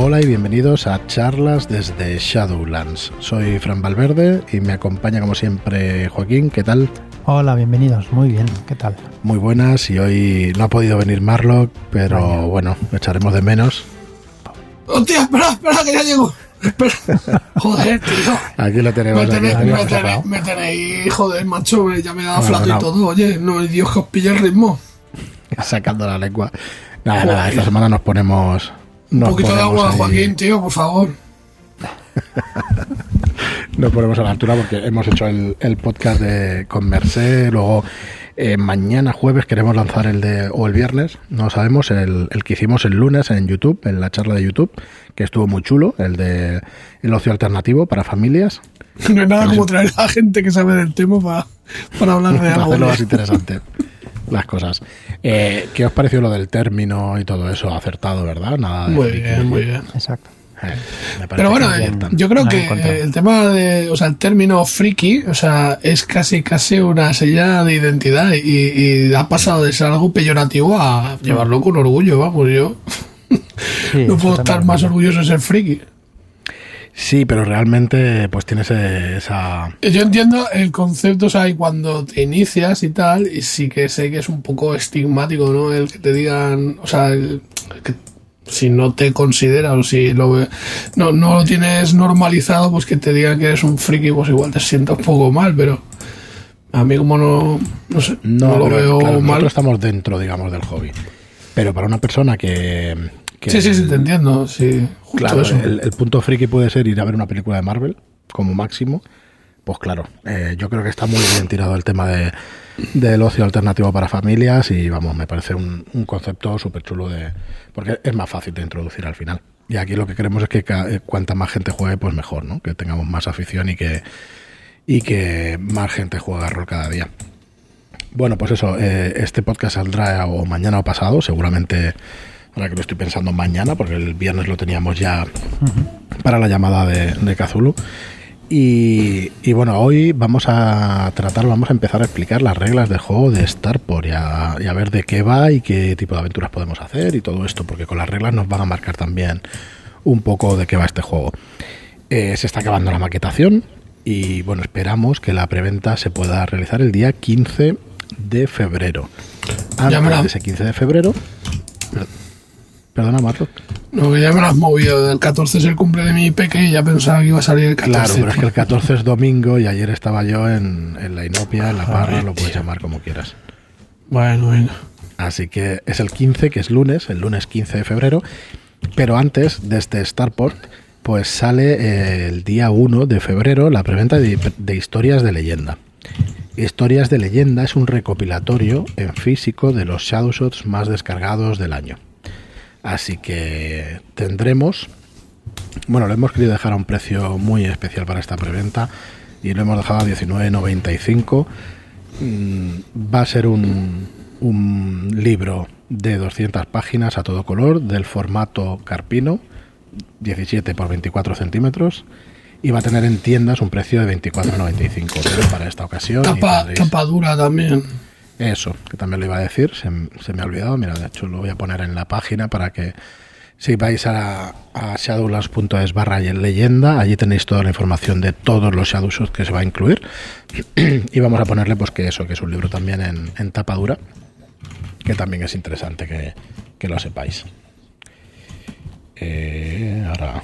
Hola y bienvenidos a charlas desde Shadowlands. Soy Fran Valverde y me acompaña como siempre Joaquín. ¿Qué tal? Hola, bienvenidos. Muy bien. ¿Qué tal? Muy buenas y hoy no ha podido venir Marlock, pero bueno, lo echaremos de menos. ¡Hostia, espera, espera, que ya llego! Espera. Joder, tío. Aquí lo tenemos. Me tenéis, aquí, me aquí, tenéis, me tenéis, joder, macho, ya me da Bueno, flato no. y todo. Oye, no, Dios que os pille el ritmo. sacando la lengua. Nada, Joder. nada, esta semana nos ponemos. Un poquito de agua, ahí- Joaquín, tío, por favor. Nos ponemos a la altura porque hemos hecho el, el podcast de, con Mercé. Luego, eh, mañana jueves queremos lanzar el de. o el viernes, no sabemos, el, el que hicimos el lunes en YouTube, en la charla de YouTube, que estuvo muy chulo, el de el ocio alternativo para familias. No hay nada como traer a gente que sabe del tema para, para hablar de para algo. hacerlo más interesante. Las cosas. Eh, ¿Qué os pareció lo del término y todo eso? Acertado, ¿verdad? Nada de Muy bien, muy bien. Exacto. Eh, Pero bueno, eh, yo creo No que el tema de, o sea, el término friki, o sea, es casi casi una señal de identidad y, y ha pasado de ser algo peyorativo a llevarlo con orgullo, vamos, yo Sí, no puedo estar más orgulloso de ser friki. Sí, pero realmente pues tienes esa... Yo entiendo el concepto, o sea, y cuando te inicias y tal, y sí que sé que es un poco estigmático, ¿no? El que te digan, o sea, el, que si no te consideras o si lo, no, no lo tienes normalizado, pues que te digan que eres un friki, pues igual te sientas un poco mal, pero a mí como no, no sé, no, lo pero, veo claro, mal. Nosotros estamos dentro, digamos, del hobby. Pero para una persona que... que- Sí, sí, sí, te entiendo, sí, justo Claro, eso. el, el punto friki puede ser ir a ver una película de Marvel, como máximo. Pues claro, eh, yo creo que está muy bien tirado el tema de, del ocio alternativo para familias y vamos, me parece un, un concepto súper chulo de... Porque es más fácil de introducir al final. Y aquí lo que queremos es que ca- eh, cuanta más gente juegue, pues mejor, ¿no? Que tengamos más afición y que, y que más gente juegue a rol cada día. Bueno, pues eso, eh, este podcast saldrá o mañana o pasado, seguramente, ahora que lo estoy pensando mañana, porque el viernes lo teníamos ya para la llamada de, de Cthulhu. Y, y bueno, hoy vamos a tratar, vamos a empezar a explicar las reglas del juego de Starport y a, y a ver de qué va y qué tipo de aventuras podemos hacer y todo esto, porque con las reglas nos van a marcar también un poco de qué va este juego. Eh, se está acabando la maquetación y bueno, esperamos que la preventa se pueda realizar el día 15 de febrero. Antes de ese 15 de febrero... Perdona, Marco. No, que ya me lo has movido, el 14 es el cumple de mi peque y ya pensaba que iba a salir el 14. Claro, pero es que el 14 es domingo y ayer estaba yo en, en la Inopia, en la Parra, lo puedes llamar como quieras. Bueno, bueno. Así que es el 15, que es lunes, el lunes 15 de febrero. Pero antes, desde Starport, pues sale eh, el día 1 de febrero la preventa de, de historias de leyenda. Historias de leyenda es un recopilatorio en físico de los Shadowshots más descargados del año. Así que tendremos bueno, lo hemos querido dejar a un precio muy especial para esta preventa y lo hemos dejado a 19.95. Mm, Va a ser un, un libro de 200 páginas a todo color del formato carpino, 17 por 24 centímetros. Y va a tener en tiendas un precio de 24,95 pero para esta ocasión. y Tapa, tendréis- tapa dura también. Eso, que también lo iba a decir, se, me ha olvidado. Mira, de hecho lo voy a poner en la página para que si vais a, a shadowlands.es barra leyenda, allí tenéis toda la información de todos los Shadowshots que se va a incluir. y vamos a ponerle pues que eso, que es un libro también en, en tapa dura, que también es interesante que, lo sepáis. Eh, ahora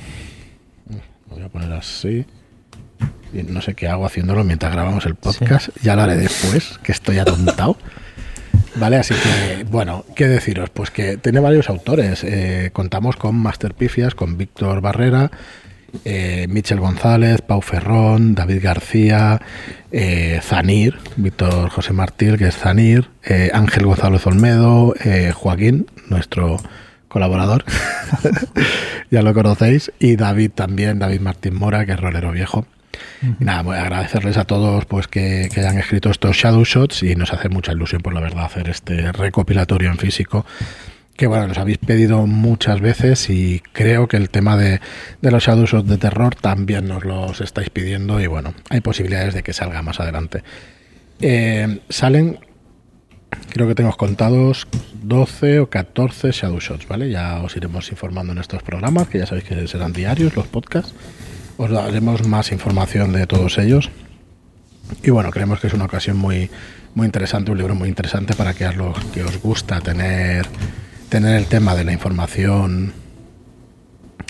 lo voy a poner así. No sé qué hago haciéndolo mientras grabamos el podcast. Ya lo haré después, que estoy atontado. Vale, así que, bueno, ¿qué deciros? Pues que tiene varios autores. Eh, contamos con Master Pifias, con Víctor Barrera, eh, Michel González, Pau Ferrón, David García, eh, Zanir, Víctor José Martín, que es Zanir, eh, Ángel González Olmedo, Joaquín, nuestro colaborador, ya lo conocéis, y David también, David Martín Mora, que es rolero viejo. Nada, voy a agradecerles a todos pues que, hayan escrito estos Shadow Shots y nos hace mucha ilusión, por la verdad, hacer este recopilatorio en físico. Que bueno, nos habéis pedido muchas veces y creo que el tema de, de los Shadow Shots de terror también nos los estáis pidiendo y bueno, hay posibilidades de que salga más adelante. Eh, salen creo que tenemos contados 12 o 14 Shadow Shots, ¿vale? Ya os iremos informando en estos programas, que ya sabéis que serán diarios los podcasts. Os daremos más información de todos ellos. Y bueno, creemos que es una ocasión muy, muy interesante, un libro muy interesante para que que os gusta tener, tener el tema de la información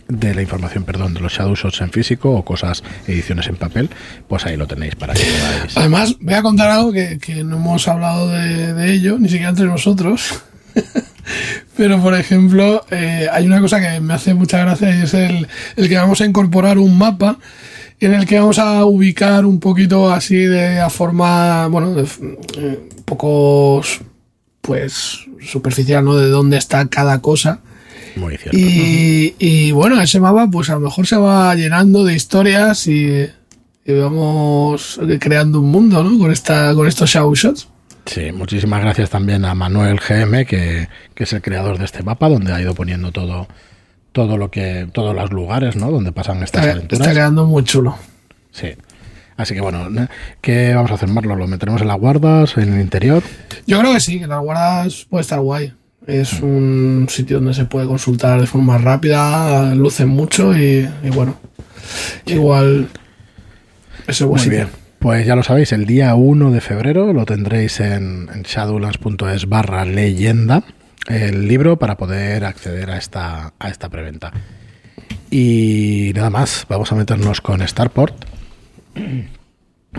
de la información, perdón, de los Shadow Shots en físico o cosas, ediciones en papel, pues ahí lo tenéis para que podáis. Además, voy a contar algo que, que no hemos hablado de, de ello, ni siquiera entre nosotros. Pero, por ejemplo, eh, hay una cosa que me hace mucha gracia y es el, el, que vamos a incorporar un mapa en el que vamos a ubicar un poquito así de a forma, bueno, de, eh, un poco, pues, superficial, ¿no? De dónde está cada cosa. Muy cierto. Y, y, bueno, ese mapa, pues a lo mejor se va llenando de historias y, y vamos creando un mundo, ¿no? Con, esta, con estos show shots. Sí, muchísimas gracias también a Manuel GM, que, que, es el creador de este mapa, donde ha ido poniendo todo, todo lo que, todos los lugares, ¿no? Donde pasan estas está, aventuras. Está quedando muy chulo. Sí. Así que bueno, ¿qué vamos a hacer, Marlo? ¿Lo meteremos en las guardas, en el interior? Yo creo que sí, que las guardas puede estar guay. Es un sitio donde se puede consultar de forma rápida, luce mucho y, y bueno, sí. igual es el buen Muy sitio. bien. Pues ya lo sabéis, el día 1 de febrero lo tendréis en, en shadowlands.es barra leyenda, el libro para poder acceder a esta, a esta preventa. Y nada más, vamos a meternos con Starport.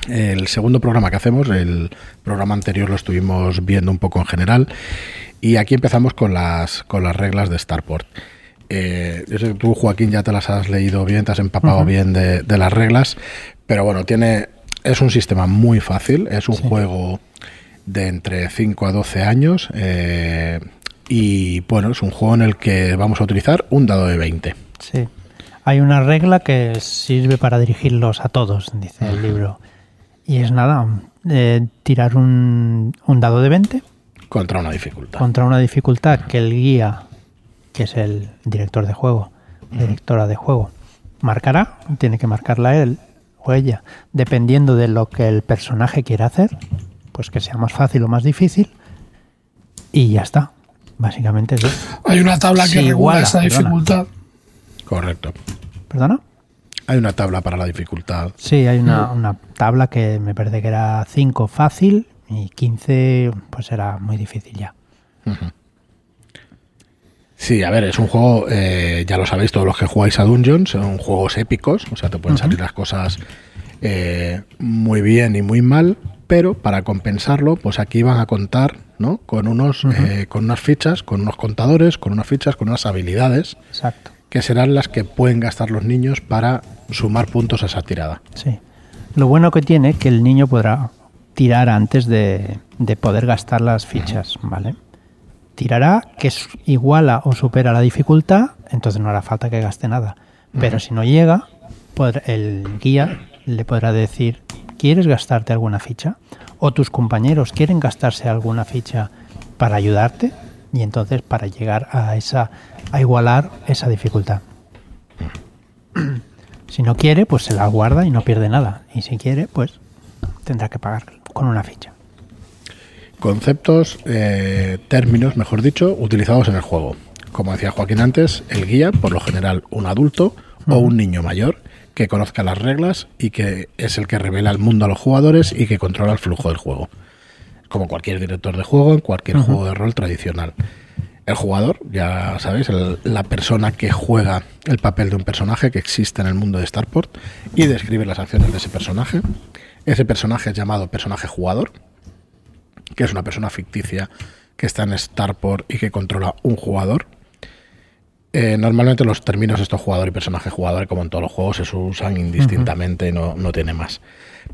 El segundo programa que hacemos, el programa anterior lo estuvimos viendo un poco en general. Y aquí empezamos con las, con las reglas de Starport. Eh, yo sé que tú, Joaquín, ya te las has leído bien, te has empapado uh -huh. bien de, de, las reglas, pero bueno, tiene, es un sistema muy fácil, es un sí. juego de entre 5 a 12 años eh, y bueno, es un juego en el que vamos a utilizar un dado de 20. Sí, hay una regla que sirve para dirigirlos a todos, dice el libro, y es nada, eh, tirar un, un dado de 20 contra una dificultad. Contra una dificultad que el guía que es el director de juego, directora de juego, marcará, tiene que marcarla él o ella, dependiendo de lo que el personaje quiera hacer, pues que sea más fácil o más difícil, y ya está. Básicamente es eso. Hay una tabla que regula iguala, esa perdona. dificultad. Correcto. ¿Perdona? Hay una tabla para la dificultad. Sí, hay una, una tabla que me parece que era 5 fácil y 15 pues era muy difícil ya. Uh -huh. Sí, a ver, es un juego, eh, ya lo sabéis todos los que jugáis a Dungeons, son juegos épicos, o sea, te pueden uh -huh. salir las cosas eh, muy bien y muy mal, pero para compensarlo, pues aquí van a contar ¿no? con, unos, uh -huh. eh, con unas fichas, con unos contadores, con unas fichas, con unas habilidades, Exacto. que serán las que pueden gastar los niños para sumar puntos a esa tirada. Sí. Lo bueno que tiene es que el niño podrá tirar antes de, de poder gastar las fichas, uh -huh. ¿vale? Tirará que es iguala o supera la dificultad, entonces no hará falta que gaste nada. Pero uh -huh. si no llega, el guía le podrá decir, ¿quieres gastarte alguna ficha? O tus compañeros quieren gastarse alguna ficha para ayudarte y entonces para llegar a esa a igualar esa dificultad. Si no quiere, pues se la guarda y no pierde nada. Y si quiere, pues tendrá que pagar con una ficha conceptos, eh, términos, mejor dicho, utilizados en el juego. Como decía Joaquín antes, el guía, por lo general, un adulto uh -huh. o un niño mayor que conozca las reglas y que es el que revela el mundo a los jugadores y que controla el flujo del juego. Como cualquier director de juego en cualquier uh -huh. juego de rol tradicional. El jugador, ya sabéis, el, la persona que juega el papel de un personaje que existe en el mundo de Starport y describe las acciones de ese personaje. Ese personaje es llamado personaje jugador que es una persona ficticia que está en Starport y que controla un jugador. Eh, normalmente los términos estos jugador y personaje jugador, como en todos los juegos, se usan indistintamente, uh -huh. no, no tiene más.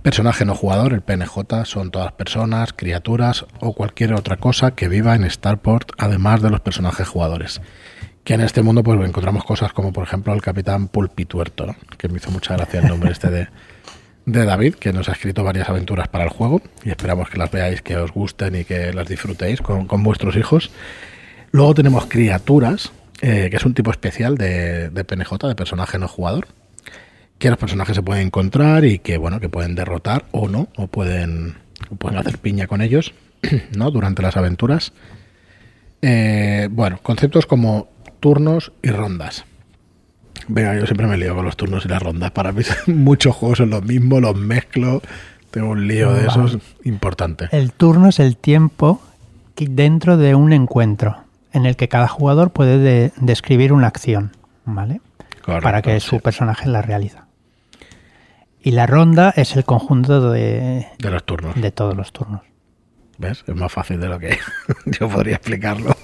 Personaje no jugador, el PNJ, son todas personas, criaturas o cualquier otra cosa que viva en Starport, además de los personajes jugadores. Que en este mundo pues encontramos cosas como por ejemplo el capitán Pulpituerto, ¿no? que me hizo mucha gracia el nombre este de, de David, que nos ha escrito varias aventuras para el juego y esperamos que las veáis, que os gusten y que las disfrutéis con, con vuestros hijos. Luego tenemos criaturas, eh, que es un tipo especial de, de, PNJ, de personaje no jugador, que los personajes se pueden encontrar y que bueno, que pueden derrotar o no, o pueden, o pueden hacer piña con ellos. ¿no? Durante las aventuras. Eh, bueno, conceptos como turnos y rondas. Venga, yo siempre me lío con los turnos y las rondas. Para mí muchos juegos son los mismos, los mezclo. Tengo un lío de esos importante. El turno es el tiempo que dentro de un encuentro en el que cada jugador puede de- describir una acción, ¿vale? Correcto, Para que su sí. personaje la realiza. Y la ronda es el conjunto de, De los turnos. de todos los turnos. ¿Ves? Es más fácil de lo que yo podría explicarlo.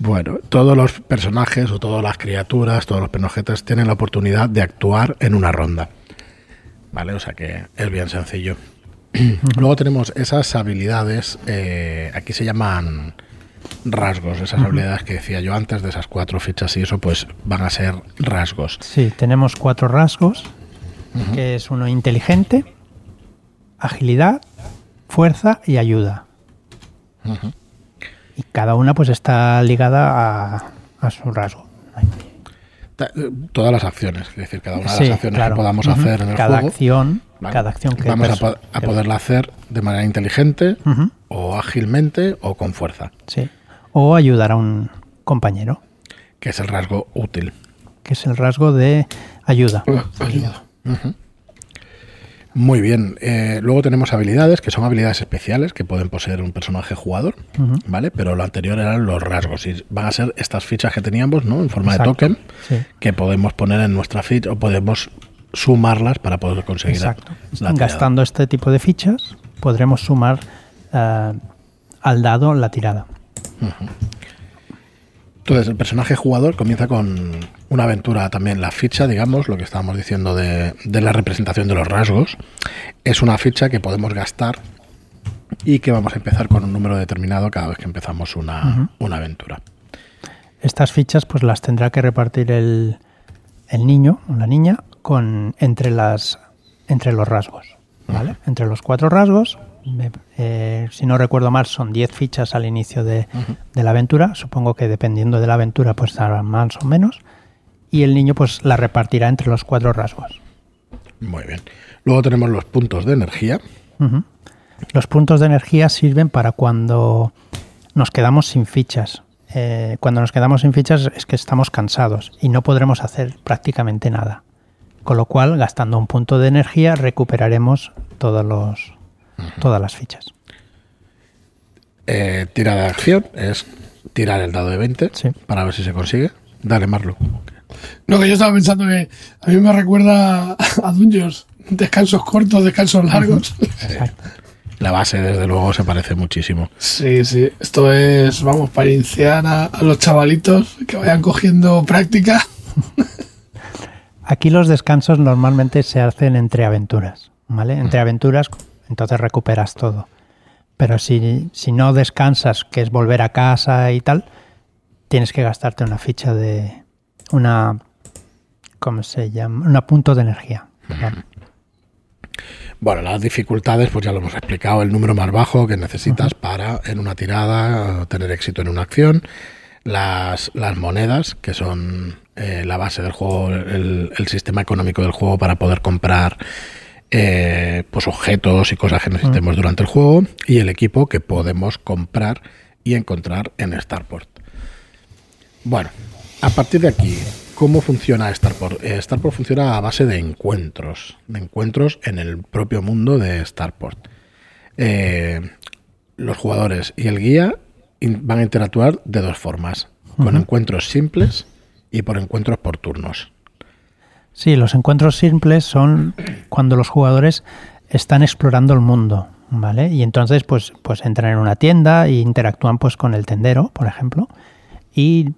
Bueno, todos los personajes o todas las criaturas, todos los personajes tienen la oportunidad de actuar en una ronda. ¿Vale? O sea que es bien sencillo. Luego tenemos esas habilidades, eh, aquí se llaman rasgos, esas habilidades que decía yo antes de esas cuatro fichas y eso, pues van a ser rasgos. Sí, tenemos cuatro rasgos, que es uno inteligente, agilidad, fuerza y ayuda. Y cada una pues está ligada a, a su rasgo. Eh, Todas las acciones, es decir, cada una de Sí, las acciones claro. que podamos Ujú. hacer en el cada juego. acción, ¿vale? cada acción que vamos a, po- a que- poderla hacer de manera inteligente Ujú, o ágilmente o con fuerza, sí. O ayudar a un compañero, que es el rasgo útil. que es el rasgo de ayuda. Ayuda. Muy bien. eh, luego tenemos habilidades, que son habilidades especiales que pueden poseer un personaje jugador. ¿vale? Pero lo anterior eran los rasgos y van a ser estas fichas que teníamos, ¿no? En forma Exacto. de token, Sí. que podemos poner en nuestra ficha o podemos sumarlas para poder conseguir Exacto. la. Gastando este tipo de fichas, podremos sumar eh, al dado la tirada. Entonces, el personaje jugador comienza con una aventura también. La ficha, digamos, lo que estábamos diciendo de, de la representación de los rasgos, es una ficha que podemos gastar y que vamos a empezar con un número determinado cada vez que empezamos una, una aventura. Estas fichas pues las tendrá que repartir el, el niño o la niña con entre las entre los rasgos, ¿vale? Entre los cuatro rasgos, me- eh, si no recuerdo mal, son 10 fichas al inicio de, de la aventura. Supongo que dependiendo de la aventura, pues darán más o menos. Y el niño pues la repartirá entre los cuatro rasgos. Muy bien. Luego tenemos los puntos de energía. Los puntos de energía sirven para cuando nos quedamos sin fichas. Eh, cuando nos quedamos sin fichas es que estamos cansados y no podremos hacer prácticamente nada. Con lo cual, gastando un punto de energía, recuperaremos todos los, todas las fichas. Eh, tirada de acción es tirar el dado de 20 Sí. para ver si se consigue. Dale, Marlo. No, que yo estaba pensando que a mí me recuerda a Dungeons. Descansos cortos, descansos largos. Exacto. La base, desde luego, se parece muchísimo. Sí, sí. Esto es, vamos, para iniciar a, a los chavalitos que vayan cogiendo práctica. Aquí los descansos normalmente se hacen entre aventuras, ¿vale? Entre aventuras, entonces recuperas todo. Pero si, si no descansas, que es volver a casa y tal, tienes que gastarte una ficha de una ¿cómo se llama? Un punto de energía. Bueno, las dificultades, pues ya lo hemos explicado, el número más bajo que necesitas para en una tirada tener éxito en una acción, las, las monedas, que son eh, la base del juego, el, el sistema económico del juego para poder comprar eh, pues objetos y cosas que necesitemos durante el juego, y el equipo que podemos comprar y encontrar en Starport. Bueno, a partir de aquí, ¿cómo funciona Starport? Eh, Starport funciona a base de encuentros, de encuentros en el propio mundo de Starport. Eh, los jugadores y el guía van a interactuar de dos formas, con encuentros simples y por encuentros por turnos. Sí, los encuentros simples son cuando los jugadores están explorando el mundo, ¿vale? Y entonces pues, pues entran en una tienda e interactúan pues con el tendero, por ejemplo. Y,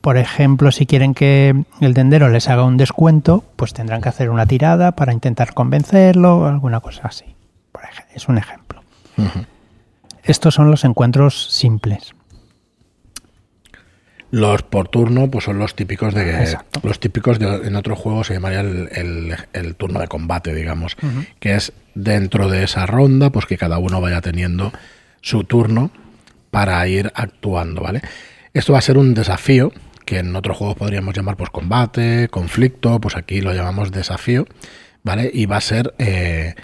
por ejemplo, si quieren que el tendero les haga un descuento, pues tendrán que hacer una tirada para intentar convencerlo o alguna cosa así. Por es un ejemplo. Estos son los encuentros simples. Los por turno, pues son los típicos de Exacto. los típicos de, en otro juego se llamaría el, el- el turno de combate, digamos, que es dentro de esa ronda, pues que cada uno vaya teniendo su turno para ir actuando, ¿vale? Esto va a ser un desafío que en otros juegos podríamos llamar pues combate, conflicto, pues aquí lo llamamos desafío, ¿vale? Y va a ser eh,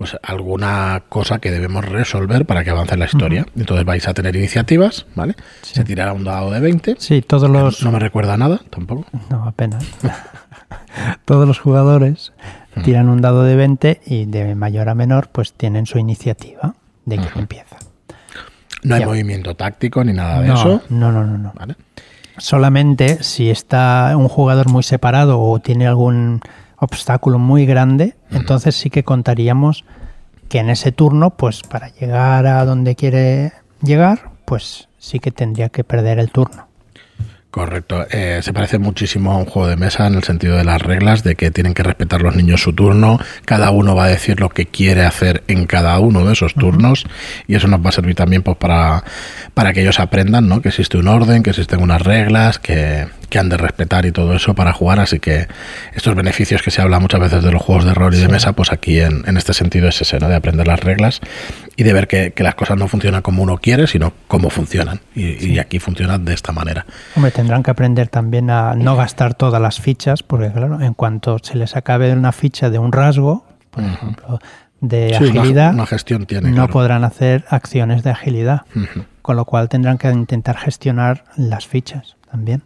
pues alguna cosa que debemos resolver para que avance la historia. Entonces vais a tener iniciativas, ¿vale? Se tirará un dado de 20. Sí, todos los... No me recuerda nada, tampoco. No, apenas. todos los jugadores tiran un dado de 20 y de mayor a menor pues tienen su iniciativa de que empieza. No hay Ya. movimiento táctico ni nada de no, eso. no, no, no, no. ¿Vale? Solamente si está un jugador muy separado o tiene algún obstáculo muy grande, entonces sí que contaríamos que en ese turno, pues para llegar a donde quiere llegar, pues sí que tendría que perder el turno. Correcto. Eh, se parece muchísimo a un juego de mesa en el sentido de las reglas, de que tienen que respetar los niños su turno, cada uno va a decir lo que quiere hacer en cada uno de esos turnos y eso nos va a servir también pues, para, para que ellos aprendan ¿no? que existe un orden, que existen unas reglas, que, que han de respetar y todo eso para jugar, así que estos beneficios que se habla muchas veces de los juegos de rol y de mesa, pues aquí en, en este sentido es ese, ¿no? de aprender las reglas y de ver que, que las cosas no funcionan como uno quiere, sino como funcionan. Y, y aquí funcionan de esta manera. Hombre, tendrán que aprender también a no gastar todas las fichas, porque claro, en cuanto se les acabe una ficha de un rasgo, por ejemplo, de Sí, agilidad, una gestión tiene, no claro. podrán hacer acciones de agilidad, con lo cual tendrán que intentar gestionar las fichas también.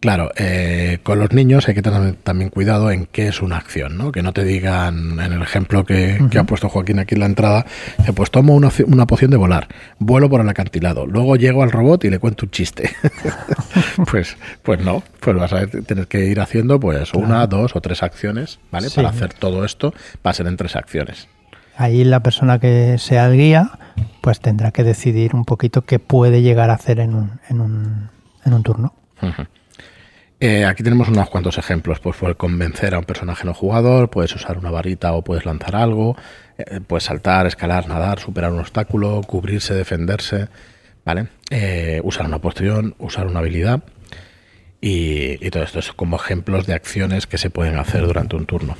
Claro, eh, con los niños hay que tener también cuidado en qué es una acción, ¿no? Que no te digan, en el ejemplo que, que ha puesto Joaquín aquí en la entrada, dice, pues tomo una, una poción de volar, vuelo por el acantilado, luego llego al robot y le cuento un chiste. pues, pues no, pues vas a tener que ir haciendo pues una, dos o tres acciones, ¿vale? Sí. Para hacer todo esto va a ser en tres acciones. Ahí la persona que sea el guía, pues tendrá que decidir un poquito qué puede llegar a hacer en un, en un, en un turno. Eh, aquí tenemos unos cuantos ejemplos. Pues puedes convencer a un personaje no jugador, puedes usar una varita o puedes lanzar algo, eh, puedes saltar, escalar, nadar, superar un obstáculo, cubrirse, defenderse, ¿vale? Eh, usar una poción, usar una habilidad y, y todo esto es como ejemplos de acciones que se pueden hacer durante un turno.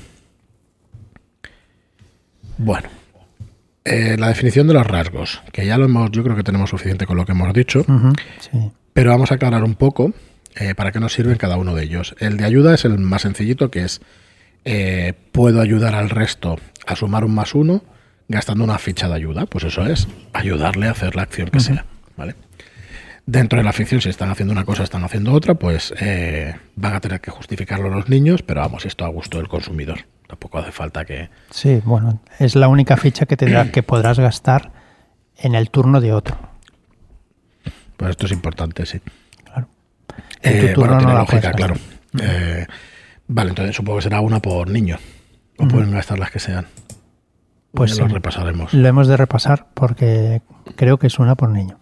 Bueno, eh, la definición de los rasgos, que ya lo hemos, yo creo que tenemos suficiente con lo que hemos dicho. Sí. Pero vamos a aclarar un poco eh, para qué nos sirven cada uno de ellos. El de ayuda es el más sencillito, que es eh, puedo ayudar al resto a sumar un más uno gastando una ficha de ayuda. Pues eso es ayudarle a hacer la acción que sea. ¿vale? Dentro de la ficción, si están haciendo una cosa, están haciendo otra, pues eh, van a tener que justificarlo los niños, pero vamos, esto a gusto del consumidor. Tampoco hace falta que... Sí, bueno, es la única ficha que, tendrá, que podrás gastar en el turno de otro. Pues esto es importante, sí. Eh, bueno, tiene la lógica, claro. Eh, vale, entonces supongo que será una por niño. O pueden gastar las que sean. Pues lo repasaremos. Lo hemos de repasar porque creo que es una por niño.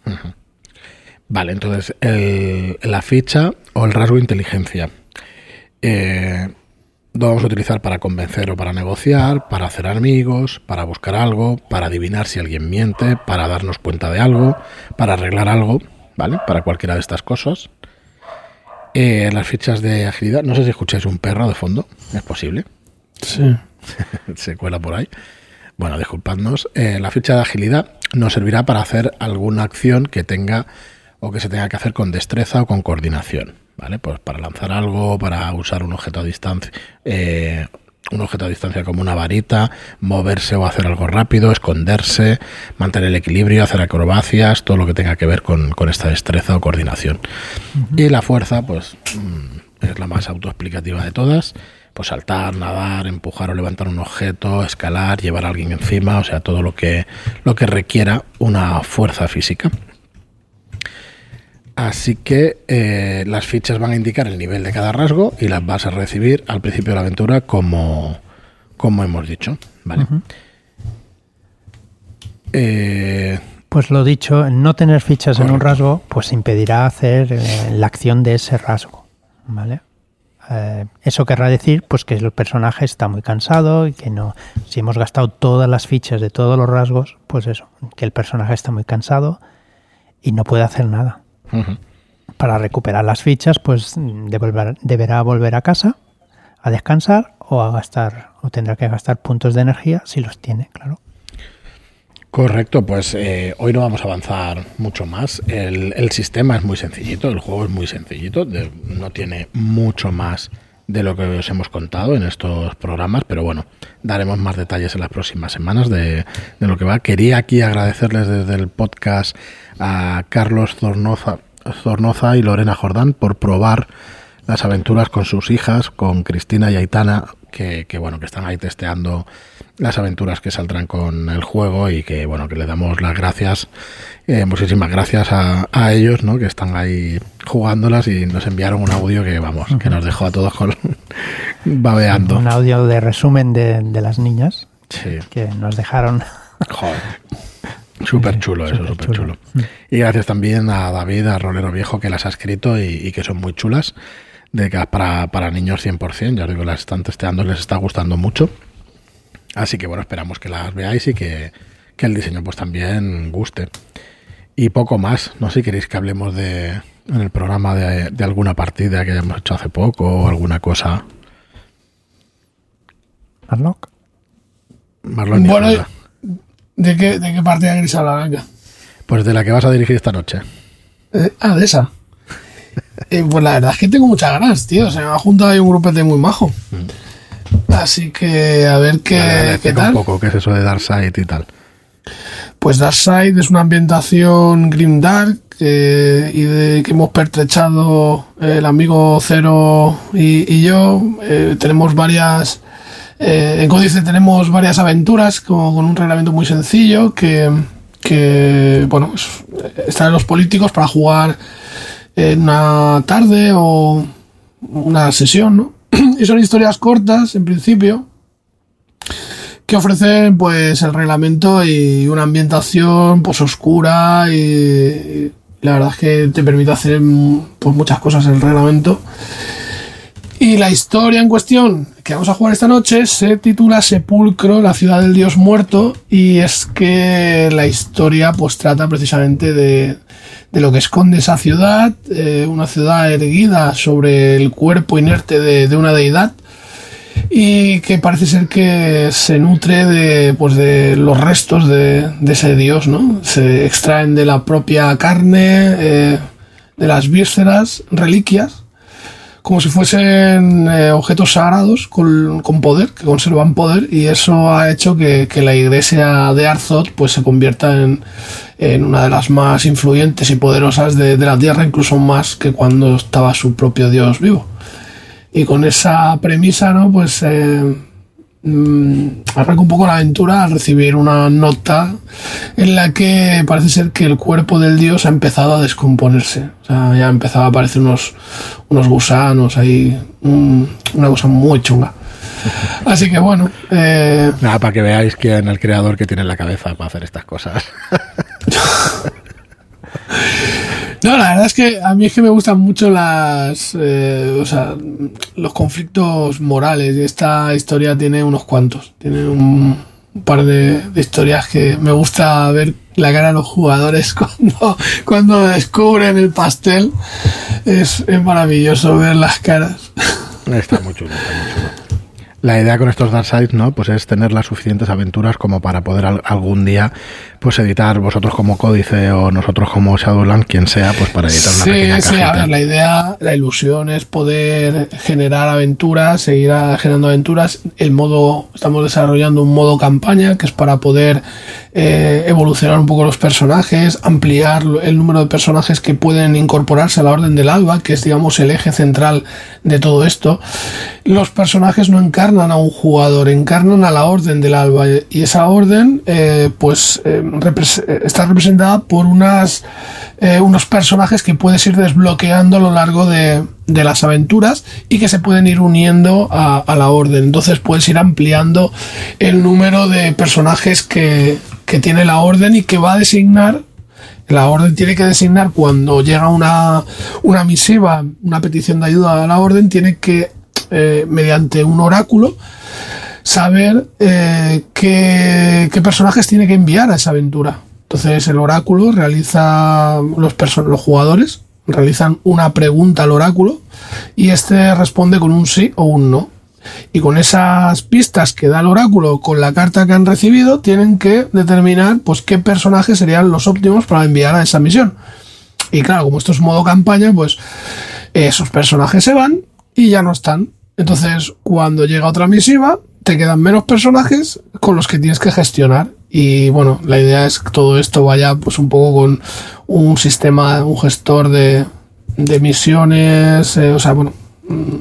Vale, entonces el- la ficha o el rasgo inteligencia. Eh, lo vamos a utilizar para convencer o para negociar, para hacer amigos, para buscar algo, para adivinar si alguien miente, para darnos cuenta de algo, para arreglar algo, ¿vale? Para cualquiera de estas cosas. Eh, las fichas de agilidad, no sé si escucháis un perro de fondo, es posible. Sí. se cuela por ahí. Bueno, disculpadnos. Eh, la ficha de agilidad nos servirá para hacer alguna acción que tenga o que se tenga que hacer con destreza o con coordinación. ¿Vale? Pues para lanzar algo, para usar un objeto a distancia, eh, un objeto a distancia como una varita, moverse o hacer algo rápido, esconderse, mantener el equilibrio, hacer acrobacias, todo lo que tenga que ver con, con esta destreza o coordinación. Y la fuerza, pues mm, es la más autoexplicativa de todas. Pues saltar, nadar, empujar o levantar un objeto, escalar, llevar a alguien encima, o sea, todo lo que, lo que requiera una fuerza física. Así que eh, las fichas van a indicar el nivel de cada rasgo y las vas a recibir al principio de la aventura como, como hemos dicho. ¿vale? Eh, Pues lo dicho, no tener fichas en un rasgo, pues impedirá hacer eh, la acción de ese rasgo, ¿vale? Eh, eso querrá decir, pues que el personaje está muy cansado y que no, si hemos gastado todas las fichas de todos los rasgos, pues eso, que el personaje está muy cansado y no puede hacer nada. Para recuperar las fichas, pues devolver- deberá volver a casa a descansar o a gastar, o tendrá que gastar puntos de energía si los tiene, claro. Correcto, pues eh, hoy no vamos a avanzar mucho más. El, el sistema es muy sencillito, el juego es muy sencillito, de- no tiene mucho más de lo que os hemos contado en estos programas, pero bueno, daremos más detalles en las próximas semanas de, de lo que va. Quería aquí agradecerles desde el podcast a Carlos Zornoza, Zornoza y Lorena Jordán por probar las aventuras con sus hijas, con Cristina y Aitana, que, que, bueno, que están ahí testeando las aventuras que saldrán con el juego y que bueno, que le damos las gracias, eh, muchísimas gracias a, a, ellos, ¿no? Que están ahí jugándolas y nos enviaron un audio que vamos, que nos dejó a todos con babeando. Un audio de resumen de, de las niñas Sí. que nos dejaron. Joder. Súper chulo eso, súper chulo. Y gracias también a David, a Rolero Viejo, que las ha escrito y, y que son muy chulas. De que para, para niños 100%, ya os digo, las están testeando, les está gustando mucho. Así que bueno, esperamos que las veáis y que, que el diseño pues también guste. Y poco más, no sé si queréis que hablemos de en el programa de, de alguna partida que hayamos hecho hace poco o alguna cosa. Arnock. Marlon y Bueno. ¿de qué, ¿de qué partida queréis hablar? Venga. Pues de la que vas a dirigir esta noche. Eh, ah, de esa. Eh, pues la verdad es que tengo muchas ganas, tío. Se me ha juntado ahí un grupete muy majo. Así que a ver qué, Vale, qué tal. un poco qué es eso de Darkseid y tal. Pues Darkseid es una ambientación grim dark eh, y de que hemos pertrechado el amigo Cero y, y yo. Eh, tenemos varias. eh, en Códice tenemos varias aventuras como con un reglamento muy sencillo que, que bueno, es- están los políticos para jugar en una tarde o una sesión, ¿no? Y son historias cortas, en principio, que ofrecen pues el reglamento y una ambientación pues oscura y, la verdad es que te permite hacer pues muchas cosas el reglamento y la historia en cuestión que vamos a jugar esta noche se titula Sepulcro, la ciudad del dios muerto y es que la historia pues trata precisamente de, de lo que esconde esa ciudad, eh, una ciudad erguida sobre el cuerpo inerte de, de una deidad y que parece ser que se nutre de, pues de los restos de, de ese dios, ¿no? Se extraen de la propia carne, eh, de las vísceras, reliquias, como si fuesen eh, objetos sagrados con, con poder, que conservan poder, y eso ha hecho que, que la iglesia de Arzot pues, se convierta en, en una de las más influyentes y poderosas de, de la tierra, incluso más que cuando estaba su propio dios vivo. Y con esa premisa, ¿no? Pues eh, mm, arranca un poco la aventura al recibir una nota en la que parece ser que el cuerpo del dios ha empezado a descomponerse. O sea, ya ha empezado a aparecer unos, unos gusanos ahí, un- una cosa muy chunga. Así que bueno, eh, Nada, para que veáis quién es el creador que tiene en la cabeza para hacer estas cosas. No, la verdad es que a mí es que me gustan mucho las, eh, o sea, los conflictos morales esta historia tiene unos cuantos. Tiene un, un par de, historias que me gusta ver la cara de los jugadores cuando, cuando descubren el pastel. Es, es maravilloso ver las caras. Está muy está muy. La idea con estos Darkseid, ¿no? Pues es tener las suficientes aventuras como para poder al- algún día, pues editar vosotros como Códice o nosotros como Shadowland, quien sea, pues para editar una Sí, pequeña sí, a ver, la idea, la ilusión es poder generar aventuras, seguir generando aventuras. El modo, estamos desarrollando un modo campaña que es para poder eh, evolucionar un poco los personajes, ampliar el número de personajes que pueden incorporarse a la Orden del Alba, que es, digamos, el eje central de todo esto. Los personajes no encarnan a un jugador, encarnan a la Orden del Alba y esa Orden, eh, pues, eh, eh, está representada por unas unos personajes que puedes ir desbloqueando a lo largo de, de las aventuras y que se pueden ir uniendo a, a la orden. Entonces puedes ir ampliando el número de personajes que, que tiene la orden y que va a designar. La orden tiene que designar cuando llega una, una misiva, una petición de ayuda a la orden, tiene que, eh, mediante un oráculo, saber eh, qué, personajes tiene que enviar a esa aventura. Entonces el oráculo realiza, los, los jugadores realizan una pregunta al oráculo y este responde con un sí o un no. Y con esas pistas que da el oráculo con la carta que han recibido, tienen que determinar pues qué personajes serían los óptimos para enviar a esa misión. Y claro, como esto es modo campaña, pues esos personajes se van y ya no están. Entonces, cuando llega otra misiva, te quedan menos personajes con los que tienes que gestionar. Y bueno, la idea es que todo esto vaya pues un poco con un sistema, un gestor de, de misiones, eh, o sea, bueno, mm,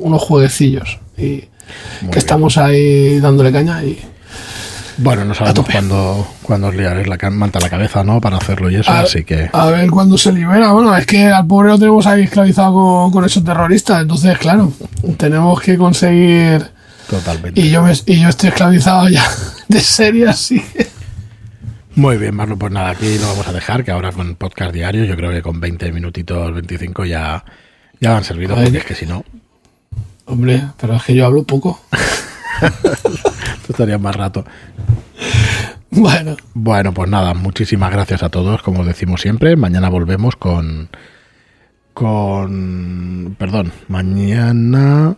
unos jueguecillos. Y Muy que bien. estamos ahí dándole caña y Bueno, no sabemos cuándo, cuándo os liaréis la manta a la cabeza, ¿no? Para hacerlo y eso, A- así que... a ver cuándo se libera. Bueno, es que al pobre lo tenemos ahí esclavizado con, con esos terroristas. Entonces, claro, tenemos que conseguir. Totalmente. Y yo, me, y yo estoy esclavizado ya de serie así. Muy bien, Marlon, pues nada, aquí lo vamos a dejar, que ahora con podcast diario, yo creo que con 20 minutitos, 25 ya, ya han servido, porque es que si no, Hombre, pero es que yo hablo poco. tú estarías más rato. Bueno, Bueno, pues nada, muchísimas gracias a todos, como os decimos siempre. Mañana volvemos con. Con. Perdón, mañana.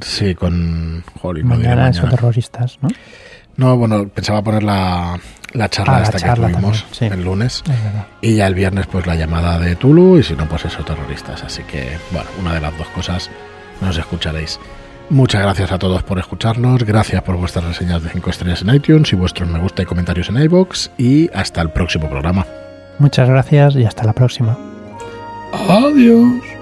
Sí, con. No diré Mañana es mañana. terroristas, ¿no? No, bueno, pensaba poner la, la charla Ah, la esta charla que tuvimos también, sí. el lunes. Y ya el viernes, pues la llamada de Tulu, y si no, pues eso, terroristas. Así que, bueno, una de las dos cosas nos escucharéis. Muchas gracias a todos por escucharnos, gracias por vuestras reseñas de 5 estrellas en iTunes y vuestros me gusta y comentarios en iBox y hasta el próximo programa. Muchas gracias y hasta la próxima. adiós.